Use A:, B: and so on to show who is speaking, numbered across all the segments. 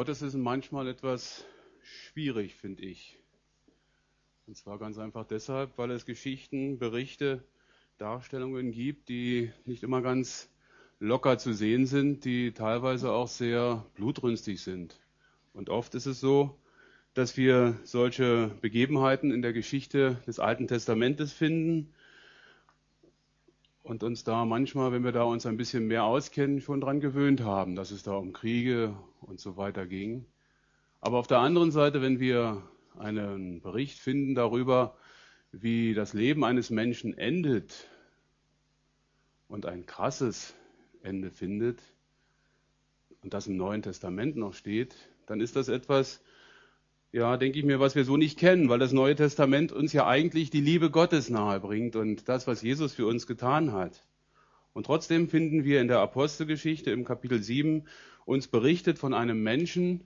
A: Gottes ist manchmal etwas schwierig, finde ich. Und zwar ganz einfach deshalb, weil es Geschichten, Berichte, Darstellungen gibt, die nicht immer ganz locker zu sehen sind, die teilweise auch sehr blutrünstig sind. Und oft ist es so, dass wir solche Begebenheiten in der Geschichte des Alten Testamentes finden und uns da manchmal, wenn wir da uns ein bisschen mehr auskennen, schon dran gewöhnt haben, dass es da um Kriege und so weiter ging. Aber auf der anderen Seite, wenn wir einen Bericht finden darüber, wie das Leben eines Menschen endet und ein krasses Ende findet und das im Neuen Testament noch steht, dann ist das etwas, ja, denke ich mir, was wir so nicht kennen, weil das Neue Testament uns ja eigentlich die Liebe Gottes nahebringt und das, was Jesus für uns getan hat. Und trotzdem finden wir in der Apostelgeschichte im Kapitel 7 uns berichtet von einem Menschen,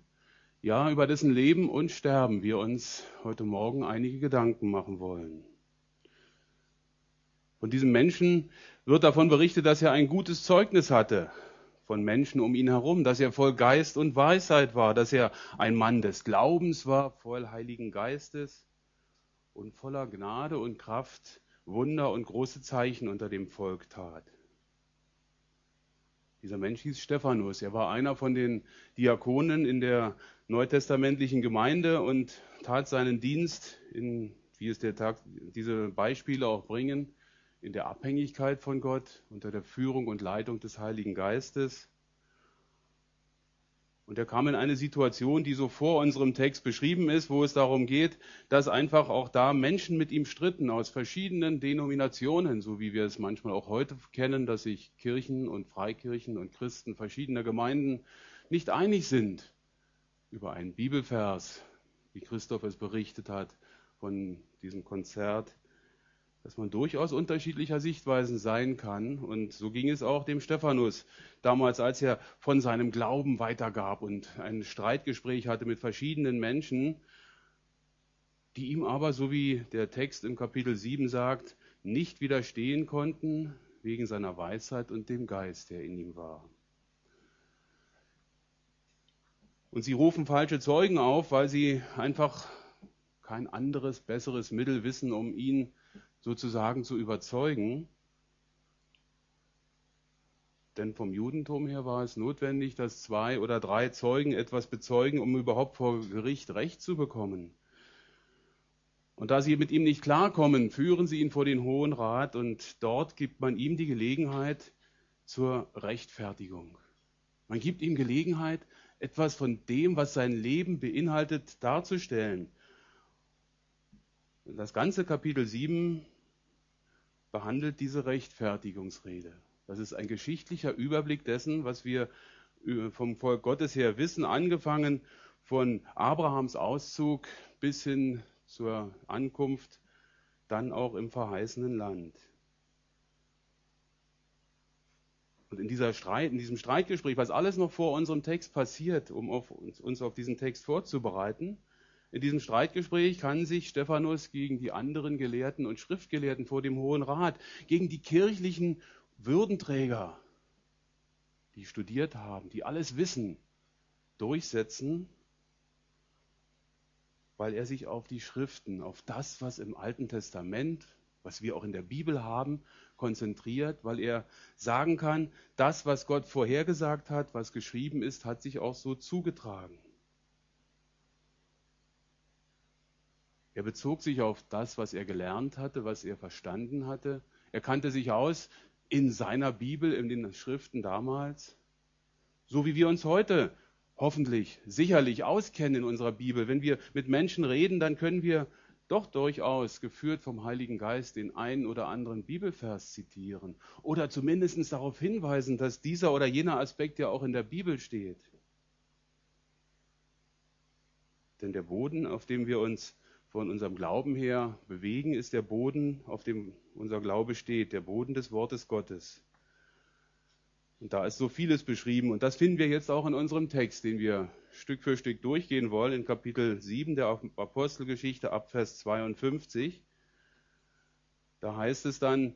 A: ja, über dessen Leben und Sterben wir uns heute Morgen einige Gedanken machen wollen. Von diesem Menschen wird davon berichtet, dass er ein gutes Zeugnis hatte von Menschen um ihn herum, dass er voll Geist und Weisheit war, dass er ein Mann des Glaubens war, voll Heiligen Geistes und voller Gnade und Kraft Wunder und große Zeichen unter dem Volk tat. Dieser Mensch hieß Stephanus. Er war einer von den Diakonen in der neutestamentlichen Gemeinde und tat seinen Dienst in, wie es der Tag, diese Beispiele auch bringen, in der Abhängigkeit von Gott, unter der Führung und Leitung des Heiligen Geistes. Und er kam in eine Situation, die so vor unserem Text beschrieben ist, wo es darum geht, dass einfach auch da Menschen mit ihm stritten aus verschiedenen Denominationen, so wie wir es manchmal auch heute kennen, dass sich Kirchen und Freikirchen und Christen verschiedener Gemeinden nicht einig sind über einen Bibelvers, wie Christoph es berichtet hat von diesem Konzert dass man durchaus unterschiedlicher Sichtweisen sein kann. Und so ging es auch dem Stephanus damals, als er von seinem Glauben weitergab und ein Streitgespräch hatte mit verschiedenen Menschen, die ihm aber, so wie der Text im Kapitel 7 sagt, nicht widerstehen konnten wegen seiner Weisheit und dem Geist, der in ihm war. Und sie rufen falsche Zeugen auf, weil sie einfach kein anderes, besseres Mittel wissen, um ihn sozusagen zu überzeugen. Denn vom Judentum her war es notwendig, dass zwei oder drei Zeugen etwas bezeugen, um überhaupt vor Gericht Recht zu bekommen. Und da sie mit ihm nicht klarkommen, führen sie ihn vor den Hohen Rat und dort gibt man ihm die Gelegenheit zur Rechtfertigung. Man gibt ihm Gelegenheit, etwas von dem, was sein Leben beinhaltet, darzustellen. Das ganze Kapitel 7 behandelt diese Rechtfertigungsrede. Das ist ein geschichtlicher Überblick dessen, was wir äh, vom Volk Gottes her wissen, angefangen von Abrahams Auszug bis hin zur Ankunft, dann auch im verheißenen Land. Und in, dieser Streit, in diesem Streitgespräch, was alles noch vor unserem Text passiert, um auf uns, uns auf diesen Text vorzubereiten, in diesem Streitgespräch kann sich Stephanus gegen die anderen Gelehrten und Schriftgelehrten vor dem Hohen Rat, gegen die kirchlichen Würdenträger, die studiert haben, die alles wissen, durchsetzen, weil er sich auf die Schriften, auf das, was im Alten Testament, was wir auch in der Bibel haben, konzentriert, weil er sagen kann, das, was Gott vorhergesagt hat, was geschrieben ist, hat sich auch so zugetragen. Er bezog sich auf das, was er gelernt hatte, was er verstanden hatte. Er kannte sich aus in seiner Bibel, in den Schriften damals. So wie wir uns heute hoffentlich, sicherlich auskennen in unserer Bibel. Wenn wir mit Menschen reden, dann können wir doch durchaus geführt vom Heiligen Geist den einen oder anderen Bibelvers zitieren oder zumindest darauf hinweisen, dass dieser oder jener Aspekt ja auch in der Bibel steht. Denn der Boden, auf dem wir uns von unserem Glauben her bewegen, ist der Boden, auf dem unser Glaube steht, der Boden des Wortes Gottes. Und da ist so vieles beschrieben. Und das finden wir jetzt auch in unserem Text, den wir Stück für Stück durchgehen wollen, in Kapitel 7 der Apostelgeschichte ab Vers 52. Da heißt es dann,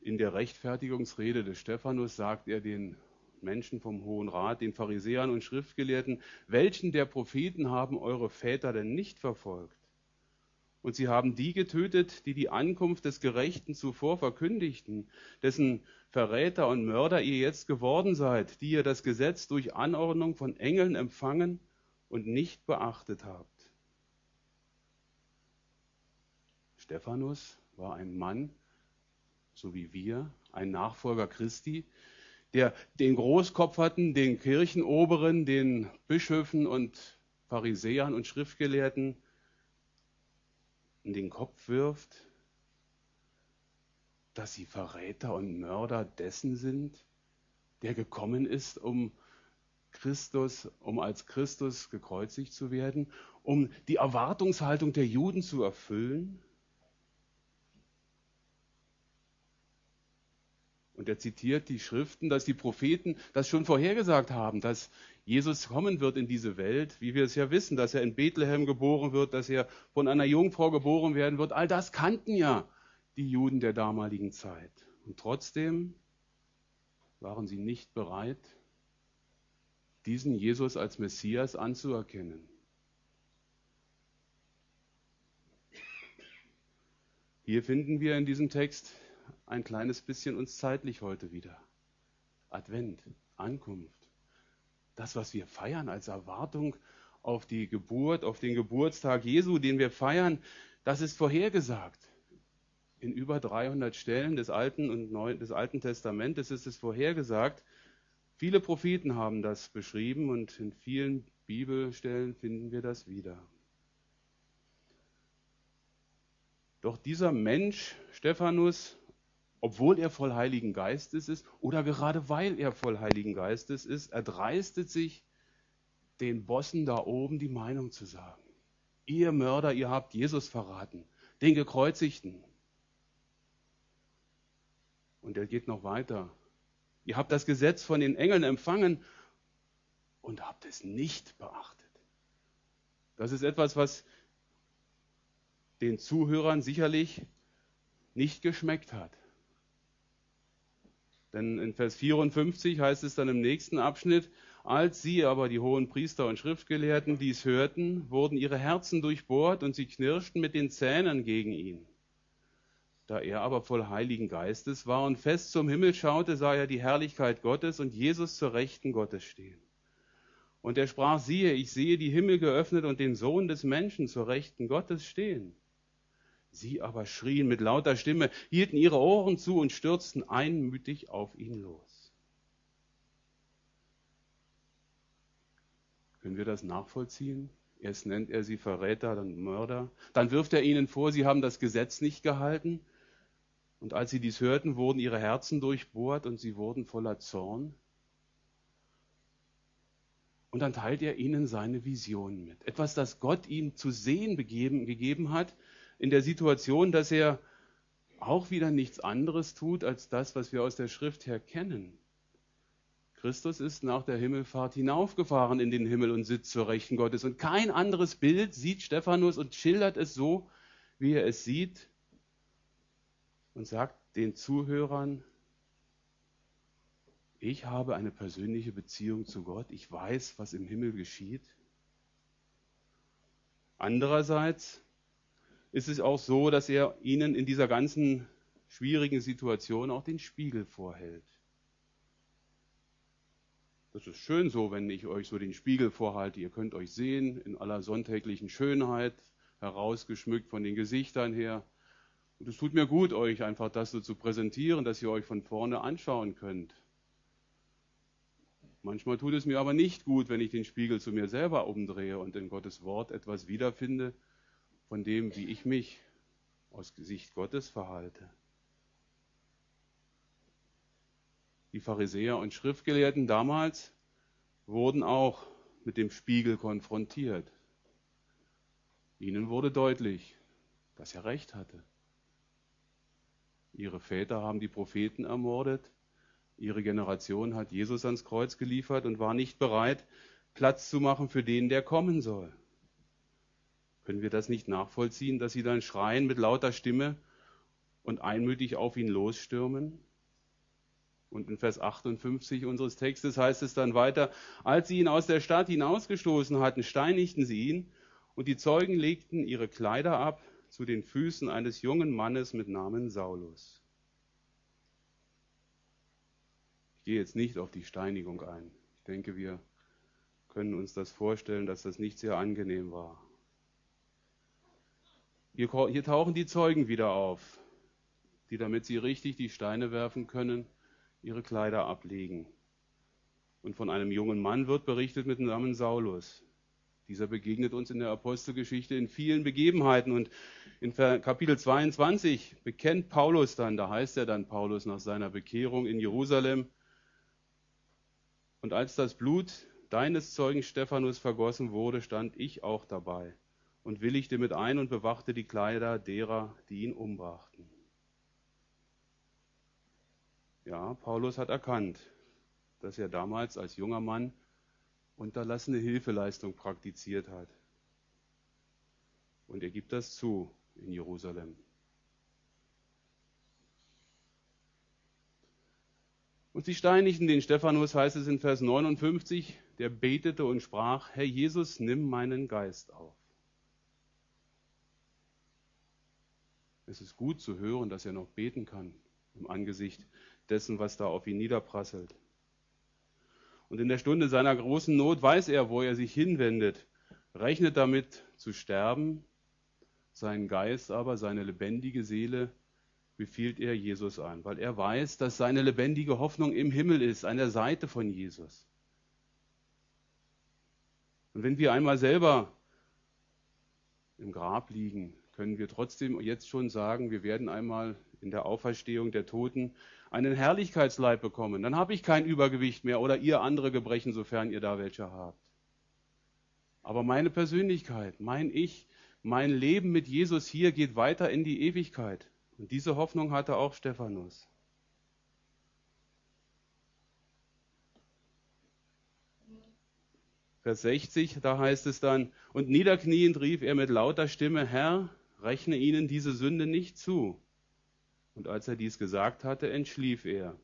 A: in der Rechtfertigungsrede des Stephanus sagt er den Menschen vom Hohen Rat, den Pharisäern und Schriftgelehrten, welchen der Propheten haben eure Väter denn nicht verfolgt? Und sie haben die getötet, die die Ankunft des Gerechten zuvor verkündigten, dessen Verräter und Mörder ihr jetzt geworden seid, die ihr das Gesetz durch Anordnung von Engeln empfangen und nicht beachtet habt. Stephanus war ein Mann, so wie wir, ein Nachfolger Christi, der den Großkopf hatten, den Kirchenoberen, den Bischöfen und Pharisäern und Schriftgelehrten in den Kopf wirft, dass sie Verräter und Mörder dessen sind, der gekommen ist, um Christus, um als Christus gekreuzigt zu werden, um die Erwartungshaltung der Juden zu erfüllen. Und er zitiert die Schriften, dass die Propheten das schon vorhergesagt haben, dass Jesus kommen wird in diese Welt, wie wir es ja wissen, dass er in Bethlehem geboren wird, dass er von einer Jungfrau geboren werden wird. All das kannten ja die Juden der damaligen Zeit. Und trotzdem waren sie nicht bereit, diesen Jesus als Messias anzuerkennen. Hier finden wir in diesem Text ein kleines bisschen uns zeitlich heute wieder. Advent, Ankunft das, was wir feiern als Erwartung auf die Geburt, auf den Geburtstag Jesu, den wir feiern, das ist vorhergesagt. In über 300 Stellen des Alten und Neuen, des Alten Testamentes ist es vorhergesagt. Viele Propheten haben das beschrieben und in vielen Bibelstellen finden wir das wieder. Doch dieser Mensch, Stephanus, obwohl er voll Heiligen Geistes ist oder gerade weil er voll Heiligen Geistes ist, erdreistet sich, den Bossen da oben die Meinung zu sagen. Ihr Mörder, ihr habt Jesus verraten, den Gekreuzigten. Und er geht noch weiter. Ihr habt das Gesetz von den Engeln empfangen und habt es nicht beachtet. Das ist etwas, was den Zuhörern sicherlich nicht geschmeckt hat. Denn in Vers 54 heißt es dann im nächsten Abschnitt, als sie aber, die hohen Priester und Schriftgelehrten, dies hörten, wurden ihre Herzen durchbohrt und sie knirschten mit den Zähnen gegen ihn. Da er aber voll Heiligen Geistes war und fest zum Himmel schaute, sah er die Herrlichkeit Gottes und Jesus zur Rechten Gottes stehen. Und er sprach, siehe, ich sehe die Himmel geöffnet und den Sohn des Menschen zur Rechten Gottes stehen. Sie aber schrien mit lauter Stimme, hielten ihre Ohren zu und stürzten einmütig auf ihn los. Können wir das nachvollziehen? Erst nennt er sie Verräter, dann Mörder. Dann wirft er ihnen vor, sie haben das Gesetz nicht gehalten. Und als sie dies hörten, wurden ihre Herzen durchbohrt und sie wurden voller Zorn. Und dann teilt er ihnen seine Vision mit. Etwas, das Gott ihm zu sehen begeben, gegeben hat, in der Situation, dass er auch wieder nichts anderes tut als das, was wir aus der Schrift her kennen. Christus ist nach der Himmelfahrt hinaufgefahren in den Himmel und sitzt zur Rechten Gottes. Und kein anderes Bild sieht Stephanus und schildert es so, wie er es sieht und sagt den Zuhörern, ich habe eine persönliche Beziehung zu Gott, ich weiß, was im Himmel geschieht. Andererseits ist es auch so, dass er ihnen in dieser ganzen schwierigen Situation auch den Spiegel vorhält. Das ist schön so, wenn ich euch so den Spiegel vorhalte. Ihr könnt euch sehen in aller sonntäglichen Schönheit, herausgeschmückt von den Gesichtern her. Und es tut mir gut, euch einfach das so zu präsentieren, dass ihr euch von vorne anschauen könnt. Manchmal tut es mir aber nicht gut, wenn ich den Spiegel zu mir selber umdrehe und in Gottes Wort etwas wiederfinde, von dem, wie ich mich aus Sicht Gottes verhalte. Die Pharisäer und Schriftgelehrten damals wurden auch mit dem Spiegel konfrontiert. Ihnen wurde deutlich, dass er recht hatte. Ihre Väter haben die Propheten ermordet, ihre Generation hat Jesus ans Kreuz geliefert und war nicht bereit, Platz zu machen für den, der kommen soll. Können wir das nicht nachvollziehen, dass sie dann schreien mit lauter Stimme und einmütig auf ihn losstürmen? Und in Vers 58 unseres Textes heißt es dann weiter, als sie ihn aus der Stadt hinausgestoßen hatten, steinigten sie ihn und die Zeugen legten ihre Kleider ab zu den Füßen eines jungen Mannes mit Namen Saulus. Ich gehe jetzt nicht auf die Steinigung ein. Ich denke, wir können uns das vorstellen, dass das nicht sehr angenehm war. Hier, hier tauchen die Zeugen wieder auf, die, damit sie richtig die Steine werfen können, ihre Kleider ablegen. Und von einem jungen Mann wird berichtet mit dem Namen Saulus. Dieser begegnet uns in der Apostelgeschichte in vielen Begebenheiten. Und in Kapitel 22 bekennt Paulus dann, da heißt er dann Paulus nach seiner Bekehrung in Jerusalem. Und als das Blut deines Zeugen Stephanus vergossen wurde, stand ich auch dabei und willigte mit ein und bewachte die Kleider derer, die ihn umbrachten. Ja, Paulus hat erkannt, dass er damals als junger Mann unterlassene Hilfeleistung praktiziert hat. Und er gibt das zu in Jerusalem. Und sie steinigten den Stephanus, heißt es in Vers 59, der betete und sprach, Herr Jesus, nimm meinen Geist auf. Es ist gut zu hören, dass er noch beten kann im Angesicht dessen, was da auf ihn niederprasselt. Und in der Stunde seiner großen Not weiß er, wo er sich hinwendet, rechnet damit zu sterben, seinen Geist aber, seine lebendige Seele befiehlt er Jesus an, weil er weiß, dass seine lebendige Hoffnung im Himmel ist, an der Seite von Jesus. Und wenn wir einmal selber im Grab liegen, können wir trotzdem jetzt schon sagen, wir werden einmal in der Auferstehung der Toten einen Herrlichkeitsleib bekommen. Dann habe ich kein Übergewicht mehr oder ihr andere Gebrechen, sofern ihr da welche habt. Aber meine Persönlichkeit, mein Ich, mein Leben mit Jesus hier geht weiter in die Ewigkeit. Und diese Hoffnung hatte auch Stephanus. Vers 60, da heißt es dann, und niederkniend rief er mit lauter Stimme, Herr, rechne ihnen diese Sünde nicht zu. Und als er dies gesagt hatte, entschlief er.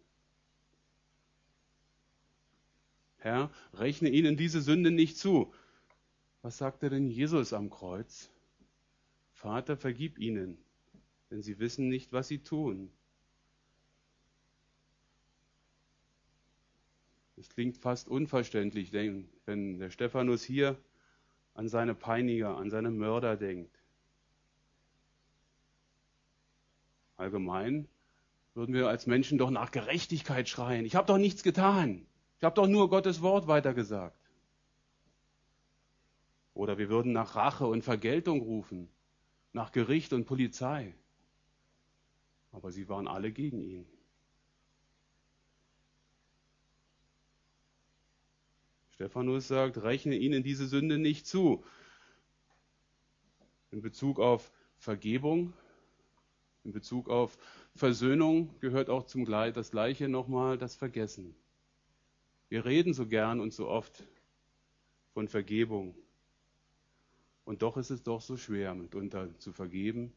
A: Herr, rechne ihnen diese Sünde nicht zu. Was sagte denn Jesus am Kreuz? Vater, vergib ihnen, denn sie wissen nicht, was sie tun. Es klingt fast unverständlich, wenn der Stephanus hier an seine Peiniger, an seine Mörder denkt. Allgemein würden wir als Menschen doch nach Gerechtigkeit schreien. Ich habe doch nichts getan. Ich habe doch nur Gottes Wort weitergesagt. Oder wir würden nach Rache und Vergeltung rufen, nach Gericht und Polizei. Aber sie waren alle gegen ihn. Stephanus sagt, rechne ihnen diese Sünde nicht zu. In Bezug auf Vergebung in Bezug auf Versöhnung gehört auch zum das Gleiche nochmal das Vergessen. Wir reden so gern und so oft von Vergebung. Und doch ist es doch so schwer, mitunter zu vergeben,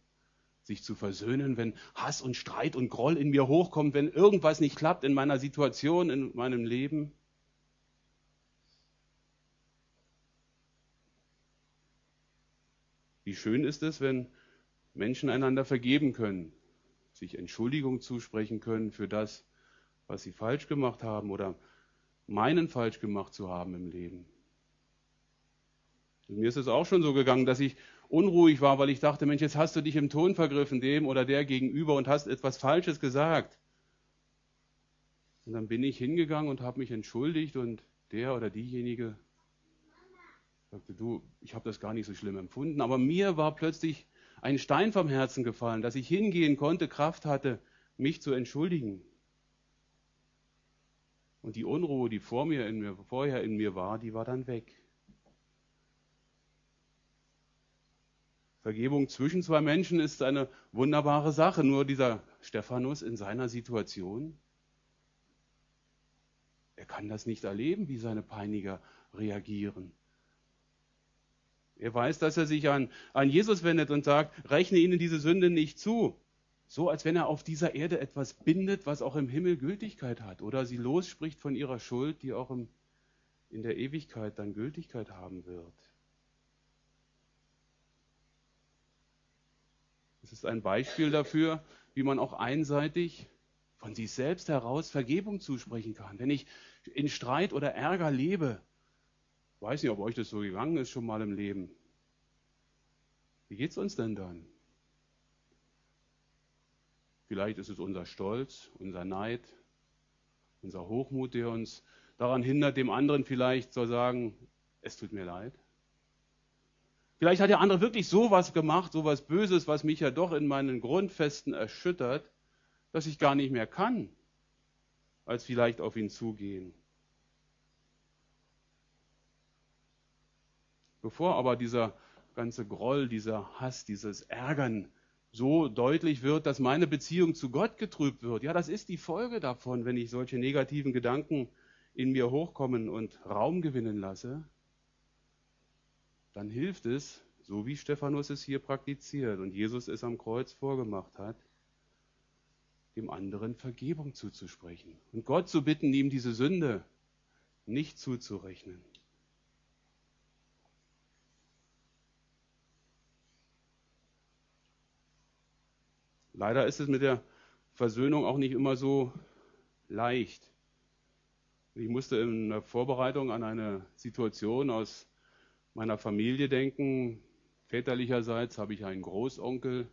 A: sich zu versöhnen, wenn Hass und Streit und Groll in mir hochkommt, wenn irgendwas nicht klappt in meiner Situation, in meinem Leben. Wie schön ist es, wenn Menschen einander vergeben können, sich Entschuldigung zusprechen können für das, was sie falsch gemacht haben oder meinen falsch gemacht zu haben im Leben. Und mir ist es auch schon so gegangen, dass ich unruhig war, weil ich dachte, Mensch, jetzt hast du dich im Ton vergriffen, dem oder der gegenüber und hast etwas Falsches gesagt. Und dann bin ich hingegangen und habe mich entschuldigt und der oder diejenige sagte, du, ich habe das gar nicht so schlimm empfunden, aber mir war plötzlich ein Stein vom Herzen gefallen, dass ich hingehen konnte, Kraft hatte, mich zu entschuldigen. Und die Unruhe, die vor mir in mir, vorher in mir war, die war dann weg. Vergebung zwischen zwei Menschen ist eine wunderbare Sache. Nur dieser Stephanus in seiner Situation, er kann das nicht erleben, wie seine Peiniger reagieren. Er weiß, dass er sich an, an Jesus wendet und sagt, rechne ihnen diese Sünde nicht zu. So als wenn er auf dieser Erde etwas bindet, was auch im Himmel Gültigkeit hat. Oder sie losspricht von ihrer Schuld, die auch im, in der Ewigkeit dann Gültigkeit haben wird. Es ist ein Beispiel dafür, wie man auch einseitig von sich selbst heraus Vergebung zusprechen kann. Wenn ich in Streit oder Ärger lebe, weiß nicht, ob euch das so gegangen ist schon mal im Leben. Wie geht es uns denn dann? Vielleicht ist es unser Stolz, unser Neid, unser Hochmut, der uns daran hindert, dem anderen vielleicht zu sagen, es tut mir leid. Vielleicht hat der andere wirklich sowas gemacht, sowas Böses, was mich ja doch in meinen Grundfesten erschüttert, dass ich gar nicht mehr kann, als vielleicht auf ihn zugehen. Bevor aber dieser ganze Groll, dieser Hass, dieses Ärgern so deutlich wird, dass meine Beziehung zu Gott getrübt wird. Ja, das ist die Folge davon, wenn ich solche negativen Gedanken in mir hochkommen und Raum gewinnen lasse. Dann hilft es, so wie Stephanus es hier praktiziert und Jesus es am Kreuz vorgemacht hat, dem anderen Vergebung zuzusprechen und Gott zu bitten, ihm diese Sünde nicht zuzurechnen. Leider ist es mit der Versöhnung auch nicht immer so leicht. Ich musste in der Vorbereitung an eine Situation aus meiner Familie denken. Väterlicherseits habe ich einen Großonkel,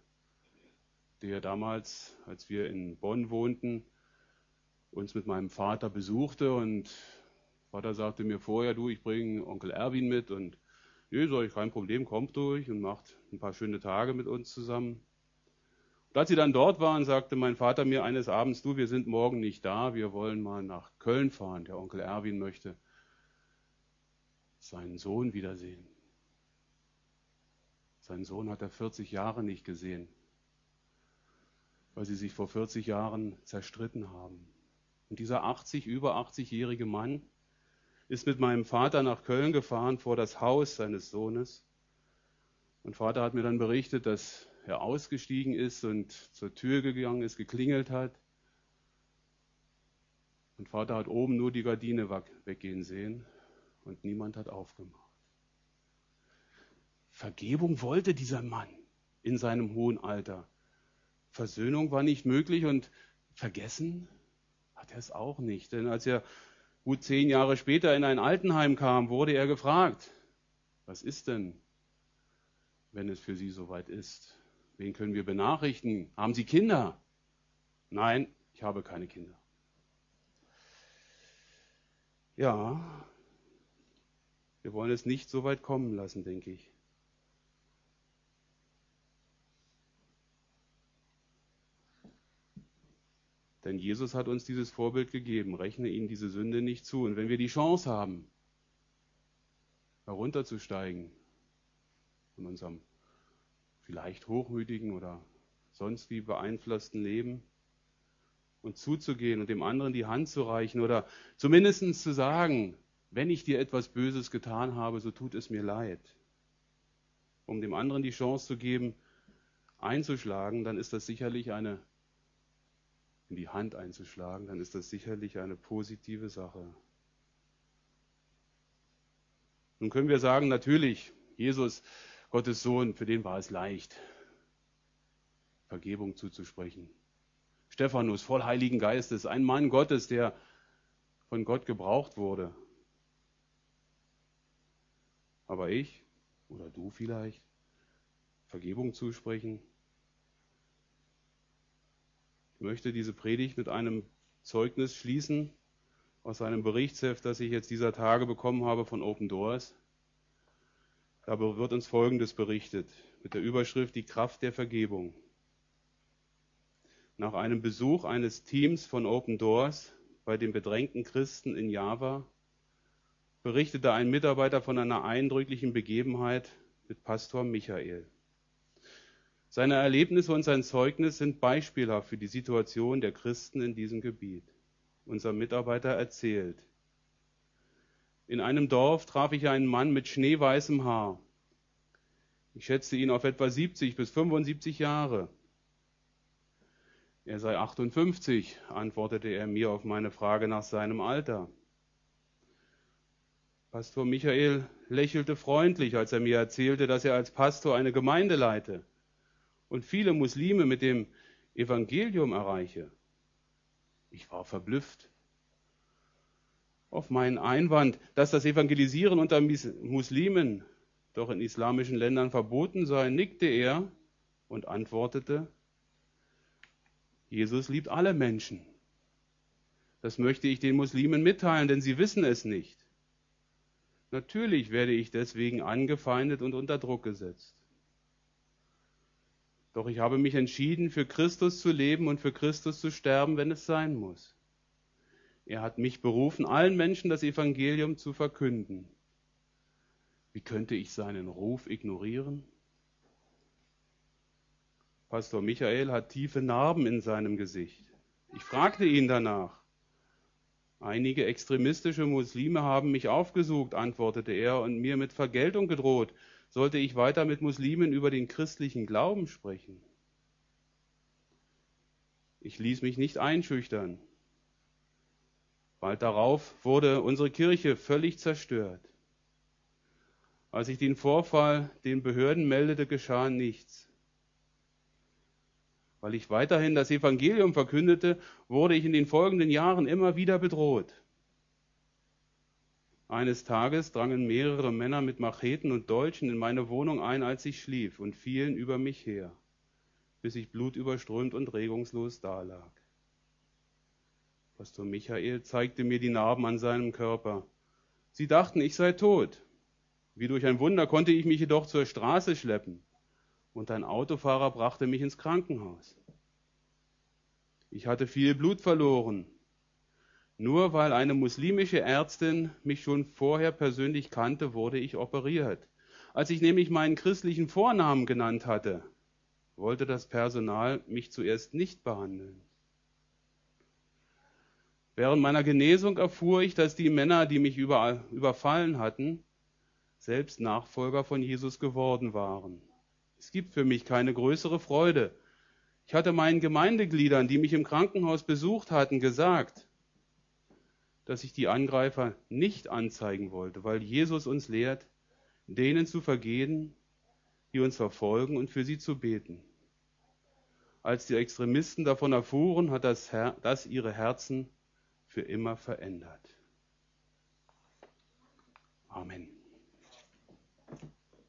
A: der damals, als wir in Bonn wohnten, uns mit meinem Vater besuchte und Vater sagte mir vorher, du, ich bringe Onkel Erwin mit und nee, soll ich kein Problem, kommt durch und macht ein paar schöne Tage mit uns zusammen. Und als sie dann dort waren, sagte mein Vater mir eines Abends, du, wir sind morgen nicht da, wir wollen mal nach Köln fahren. Der Onkel Erwin möchte seinen Sohn wiedersehen. Seinen Sohn hat er 40 Jahre nicht gesehen, weil sie sich vor 40 Jahren zerstritten haben. Und dieser 80, über 80-jährige Mann ist mit meinem Vater nach Köln gefahren vor das Haus seines Sohnes. Mein Vater hat mir dann berichtet, dass er ausgestiegen ist und zur Tür gegangen ist, geklingelt hat. Und Vater hat oben nur die Gardine weggehen sehen und niemand hat aufgemacht. Vergebung wollte dieser Mann in seinem hohen Alter. Versöhnung war nicht möglich und vergessen hat er es auch nicht. Denn als er gut zehn Jahre später in ein Altenheim kam, wurde er gefragt, was ist denn, wenn es für Sie soweit ist? Wen können wir benachrichtigen? Haben Sie Kinder? Nein, ich habe keine Kinder. Ja, wir wollen es nicht so weit kommen lassen, denke ich. Denn Jesus hat uns dieses Vorbild gegeben. Rechne ihnen diese Sünde nicht zu. Und wenn wir die Chance haben, herunterzusteigen von unserem vielleicht hochmütigen oder sonst wie beeinflussten Leben und zuzugehen und dem anderen die Hand zu reichen oder zumindest zu sagen, wenn ich dir etwas Böses getan habe, so tut es mir leid. Um dem anderen die Chance zu geben, einzuschlagen, dann ist das sicherlich eine, in die Hand einzuschlagen, dann ist das sicherlich eine positive Sache. Nun können wir sagen, natürlich, Jesus Gottes Sohn, für den war es leicht, Vergebung zuzusprechen. Stephanus, voll Heiligen Geistes, ein Mann Gottes, der von Gott gebraucht wurde. Aber ich oder du vielleicht, Vergebung zusprechen. Ich möchte diese Predigt mit einem Zeugnis schließen aus einem Berichtsheft, das ich jetzt dieser Tage bekommen habe von Open Doors. Da wird uns Folgendes berichtet mit der Überschrift Die Kraft der Vergebung. Nach einem Besuch eines Teams von Open Doors bei den bedrängten Christen in Java berichtete ein Mitarbeiter von einer eindrücklichen Begebenheit mit Pastor Michael. Seine Erlebnisse und sein Zeugnis sind beispielhaft für die Situation der Christen in diesem Gebiet. Unser Mitarbeiter erzählt, in einem Dorf traf ich einen Mann mit schneeweißem Haar. Ich schätzte ihn auf etwa 70 bis 75 Jahre. Er sei 58, antwortete er mir auf meine Frage nach seinem Alter. Pastor Michael lächelte freundlich, als er mir erzählte, dass er als Pastor eine Gemeinde leite und viele Muslime mit dem Evangelium erreiche. Ich war verblüfft. Auf meinen Einwand, dass das Evangelisieren unter Muslimen doch in islamischen Ländern verboten sei, nickte er und antwortete, Jesus liebt alle Menschen. Das möchte ich den Muslimen mitteilen, denn sie wissen es nicht. Natürlich werde ich deswegen angefeindet und unter Druck gesetzt. Doch ich habe mich entschieden, für Christus zu leben und für Christus zu sterben, wenn es sein muss. Er hat mich berufen, allen Menschen das Evangelium zu verkünden. Wie könnte ich seinen Ruf ignorieren? Pastor Michael hat tiefe Narben in seinem Gesicht. Ich fragte ihn danach. Einige extremistische Muslime haben mich aufgesucht, antwortete er, und mir mit Vergeltung gedroht, sollte ich weiter mit Muslimen über den christlichen Glauben sprechen. Ich ließ mich nicht einschüchtern. Bald darauf wurde unsere Kirche völlig zerstört. Als ich den Vorfall den Behörden meldete, geschah nichts. Weil ich weiterhin das Evangelium verkündete, wurde ich in den folgenden Jahren immer wieder bedroht. Eines Tages drangen mehrere Männer mit Macheten und Dolchen in meine Wohnung ein, als ich schlief, und fielen über mich her, bis ich blutüberströmt und regungslos dalag. Pastor Michael zeigte mir die Narben an seinem Körper. Sie dachten, ich sei tot. Wie durch ein Wunder konnte ich mich jedoch zur Straße schleppen und ein Autofahrer brachte mich ins Krankenhaus. Ich hatte viel Blut verloren. Nur weil eine muslimische Ärztin mich schon vorher persönlich kannte, wurde ich operiert. Als ich nämlich meinen christlichen Vornamen genannt hatte, wollte das Personal mich zuerst nicht behandeln. Während meiner Genesung erfuhr ich, dass die Männer, die mich überfallen hatten, selbst Nachfolger von Jesus geworden waren. Es gibt für mich keine größere Freude. Ich hatte meinen Gemeindegliedern, die mich im Krankenhaus besucht hatten, gesagt, dass ich die Angreifer nicht anzeigen wollte, weil Jesus uns lehrt, denen zu vergehen, die uns verfolgen und für sie zu beten. Als die Extremisten davon erfuhren, hat das, Her das ihre Herzen für immer verändert. Amen.